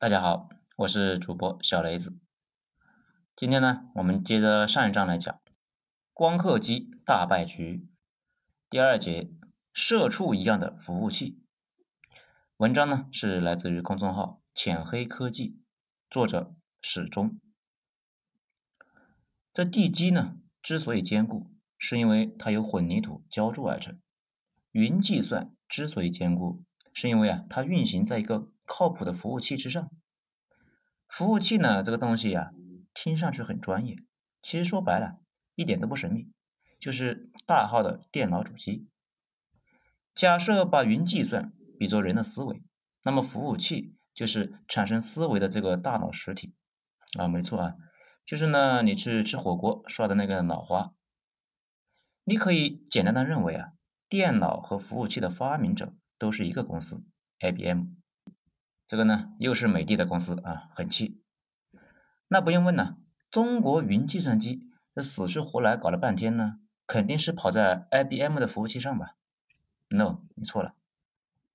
大家好，我是主播小雷子。今天呢，我们接着上一章来讲光刻机大败局第二节社畜一样的服务器。文章呢是来自于公众号浅黑科技，作者始终。这地基呢之所以坚固，是因为它由混凝土浇筑而成。云计算之所以坚固，是因为啊它运行在一个。靠谱的服务器之上，服务器呢这个东西呀，听上去很专业，其实说白了，一点都不神秘，就是大号的电脑主机。假设把云计算比作人的思维，那么服务器就是产生思维的这个大脑实体啊，没错啊，就是呢你去吃火锅刷的那个脑花。你可以简单的认为啊，电脑和服务器的发明者都是一个公司，IBM。这个呢，又是美的的公司啊，很气。那不用问了，中国云计算机这死去活来搞了半天呢，肯定是跑在 IBM 的服务器上吧？No，你错了。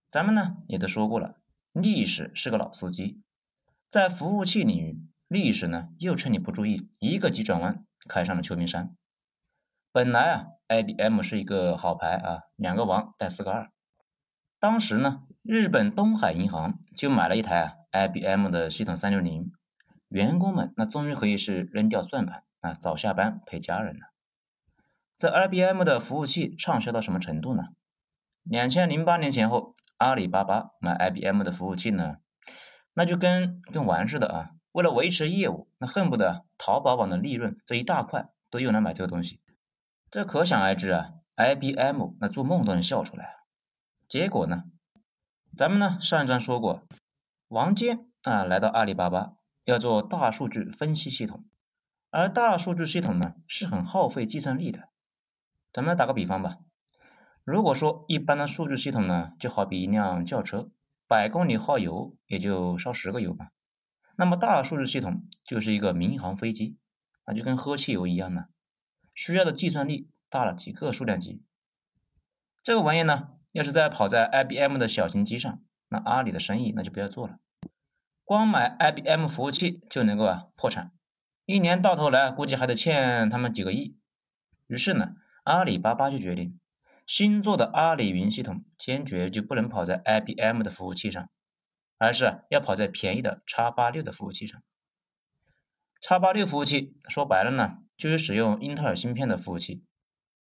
咱们呢也都说过了，历史是个老司机，在服务器领域，历史呢又趁你不注意，一个急转弯开上了秋名山。本来啊，IBM 是一个好牌啊，两个王带四个二。当时呢。日本东海银行就买了一台 IBM 的系统三六零，员工们那终于可以是扔掉算盘啊，早下班陪家人了。这 IBM 的服务器畅销到什么程度呢？两千零八年前后，阿里巴巴买 IBM 的服务器呢，那就跟跟玩似的啊！为了维持业务，那恨不得淘宝网的利润这一大块都用来买这个东西。这可想而知啊，IBM 那做梦都能笑出来。结果呢？咱们呢上一章说过，王坚啊来到阿里巴巴要做大数据分析系统，而大数据系统呢是很耗费计算力的。咱们来打个比方吧，如果说一般的数据系统呢就好比一辆轿车，百公里耗油也就烧十个油吧，那么大数据系统就是一个民航飞机，那就跟喝汽油一样呢，需要的计算力大了几个数量级。这个玩意呢。要是再跑在 IBM 的小型机上，那阿里的生意那就不要做了。光买 IBM 服务器就能够啊破产，一年到头来估计还得欠他们几个亿。于是呢，阿里巴巴就决定，新做的阿里云系统坚决就不能跑在 IBM 的服务器上，而是要跑在便宜的 x 八六的服务器上。x 八六服务器说白了呢，就是使用英特尔芯片的服务器，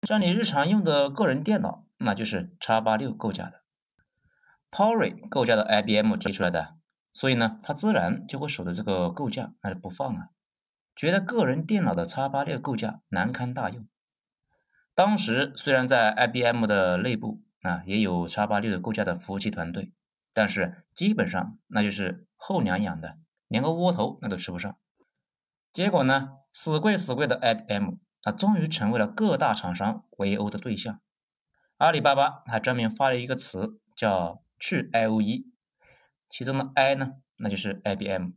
像你日常用的个人电脑。那就是叉八六构架的，Pori 构架的 IBM 提出来的，所以呢，它自然就会守着这个构架那就不放啊，觉得个人电脑的叉八六构架难堪大用。当时虽然在 IBM 的内部啊也有叉八六的构架的服务器团队，但是基本上那就是后娘养的，连个窝头那都吃不上。结果呢，死贵死贵的 IBM 啊，终于成为了各大厂商围殴的对象。阿里巴巴还专门发了一个词叫去 I O E，其中的 I 呢，那就是 IBM。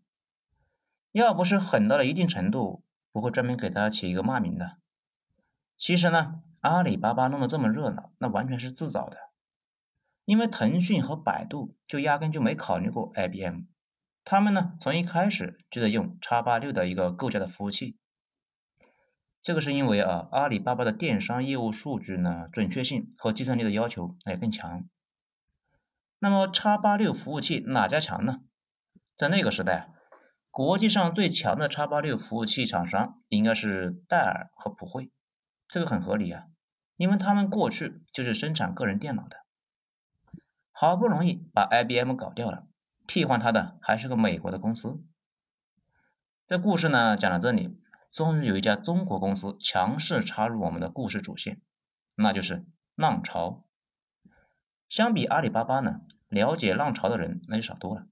要不是狠到了一定程度，不会专门给他起一个骂名的。其实呢，阿里巴巴弄得这么热闹，那完全是自找的。因为腾讯和百度就压根就没考虑过 IBM，他们呢从一开始就在用叉八六的一个构架的服务器。这个是因为啊，阿里巴巴的电商业务数据呢，准确性和计算力的要求哎更强。那么叉八六服务器哪家强呢？在那个时代，国际上最强的叉八六服务器厂商应该是戴尔和普惠，这个很合理啊，因为他们过去就是生产个人电脑的。好不容易把 IBM 搞掉了，替换他的还是个美国的公司。这故事呢讲到这里。终于有一家中国公司强势插入我们的故事主线，那就是浪潮。相比阿里巴巴呢，了解浪潮的人那就少多了。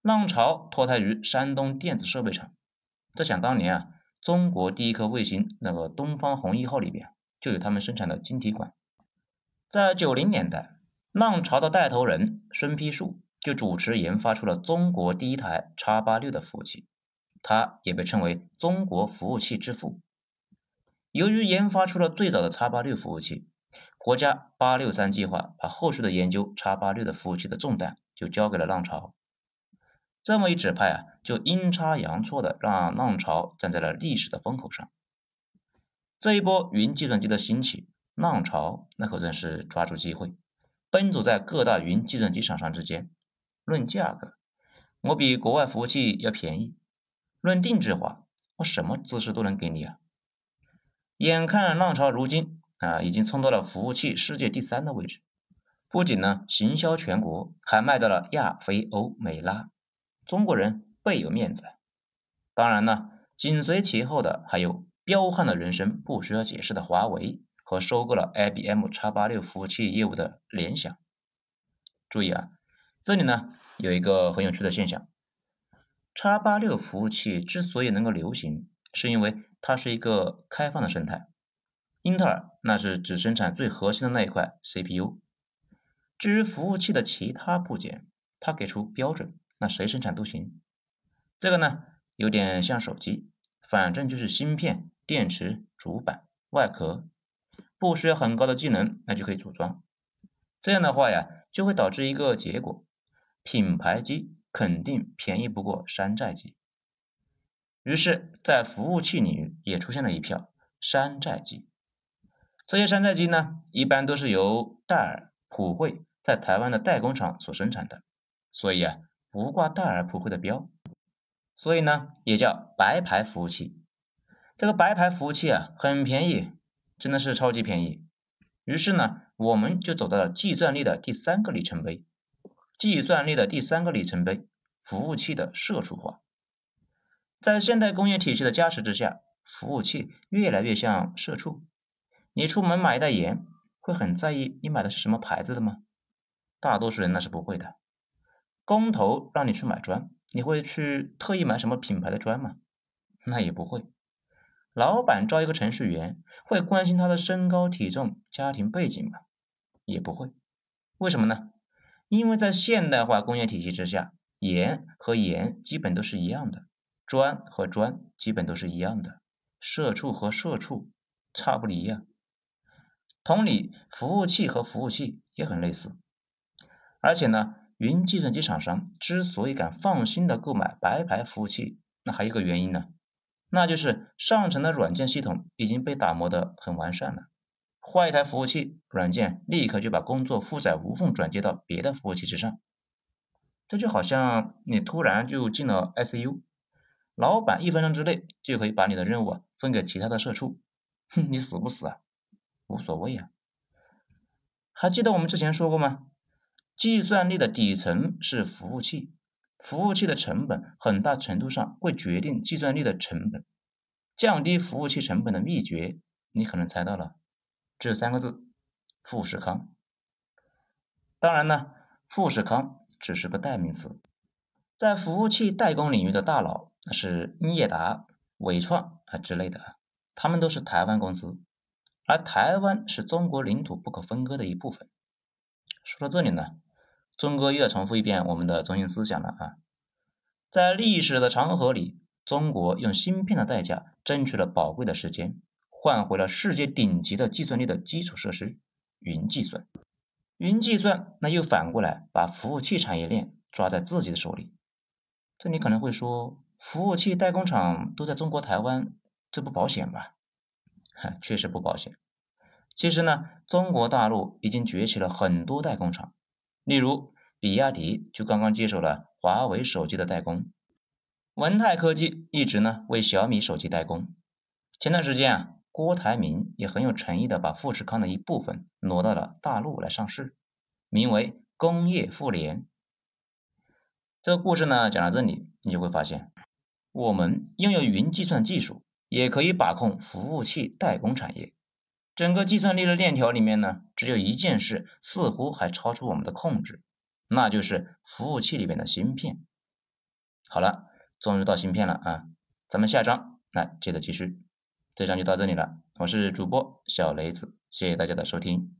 浪潮脱胎于山东电子设备厂，在想当年啊，中国第一颗卫星那个东方红一号里边就有他们生产的晶体管。在九零年代，浪潮的带头人孙丕树就主持研发出了中国第一台叉八六的服务器。他也被称为中国服务器之父。由于研发出了最早的 x 八六服务器，国家八六三计划把后续的研究 x 八六的服务器的重担就交给了浪潮。这么一指派啊，就阴差阳错的让浪潮站在了历史的风口上。这一波云计算机的兴起，浪潮那可算是抓住机会，奔走在各大云计算机厂商之间。论价格，我比国外服务器要便宜；论定制化，我什么姿势都能给你啊！眼看浪潮如今啊，已经冲到了服务器世界第三的位置，不仅呢行销全国，还卖到了亚非欧美拉，中国人倍有面子。当然呢，紧随其后的还有。彪悍的人生不需要解释的华为和收购了 IBM x 八六服务器业务的联想。注意啊，这里呢有一个很有趣的现象：x 八六服务器之所以能够流行，是因为它是一个开放的生态。英特尔那是只生产最核心的那一块 CPU，至于服务器的其他部件，它给出标准，那谁生产都行。这个呢有点像手机，反正就是芯片。电池、主板、外壳不需要很高的技能，那就可以组装。这样的话呀，就会导致一个结果：品牌机肯定便宜不过山寨机。于是，在服务器领域也出现了一票山寨机。这些山寨机呢，一般都是由戴尔、普惠在台湾的代工厂所生产的，所以啊，不挂戴尔、普惠的标，所以呢，也叫白牌服务器。这个白牌服务器啊，很便宜，真的是超级便宜。于是呢，我们就走到了计算力的第三个里程碑。计算力的第三个里程碑，服务器的社畜化。在现代工业体系的加持之下，服务器越来越像社畜。你出门买一袋盐，会很在意你买的是什么牌子的吗？大多数人那是不会的。工头让你去买砖，你会去特意买什么品牌的砖吗？那也不会。老板招一个程序员，会关心他的身高、体重、家庭背景吗？也不会。为什么呢？因为在现代化工业体系之下，盐和盐基本都是一样的，砖和砖基本都是一样的，社畜和社畜差不离呀。同理，服务器和服务器也很类似。而且呢，云计算机厂商之所以敢放心的购买白牌服务器，那还有一个原因呢。那就是上层的软件系统已经被打磨得很完善了，换一台服务器，软件立刻就把工作负载无缝转接到别的服务器之上。这就好像你突然就进了 ICU，老板一分钟之内就可以把你的任务分给其他的社畜，哼，你死不死啊？无所谓啊。还记得我们之前说过吗？计算力的底层是服务器。服务器的成本很大程度上会决定计算力的成本。降低服务器成本的秘诀，你可能猜到了，只有三个字：富士康。当然呢，富士康只是个代名词。在服务器代工领域的大佬，是英业达、伟创啊之类的，他们都是台湾公司，而台湾是中国领土不可分割的一部分。说到这里呢。钟哥又要重复一遍我们的中心思想了啊！在历史的长河里，中国用芯片的代价争取了宝贵的时间，换回了世界顶级的计算力的基础设施——云计算。云计算那又反过来把服务器产业链抓在自己的手里。这你可能会说，服务器代工厂都在中国台湾，这不保险吧？确实不保险。其实呢，中国大陆已经崛起了很多代工厂。例如，比亚迪就刚刚接手了华为手机的代工，文泰科技一直呢为小米手机代工。前段时间啊，郭台铭也很有诚意的把富士康的一部分挪到了大陆来上市，名为工业富联。这个故事呢讲到这里，你就会发现，我们拥有云计算技术，也可以把控服务器代工产业。整个计算力的链条里面呢，只有一件事似乎还超出我们的控制，那就是服务器里面的芯片。好了，终于到芯片了啊！咱们下章来接着继续，这章就到这里了。我是主播小雷子，谢谢大家的收听。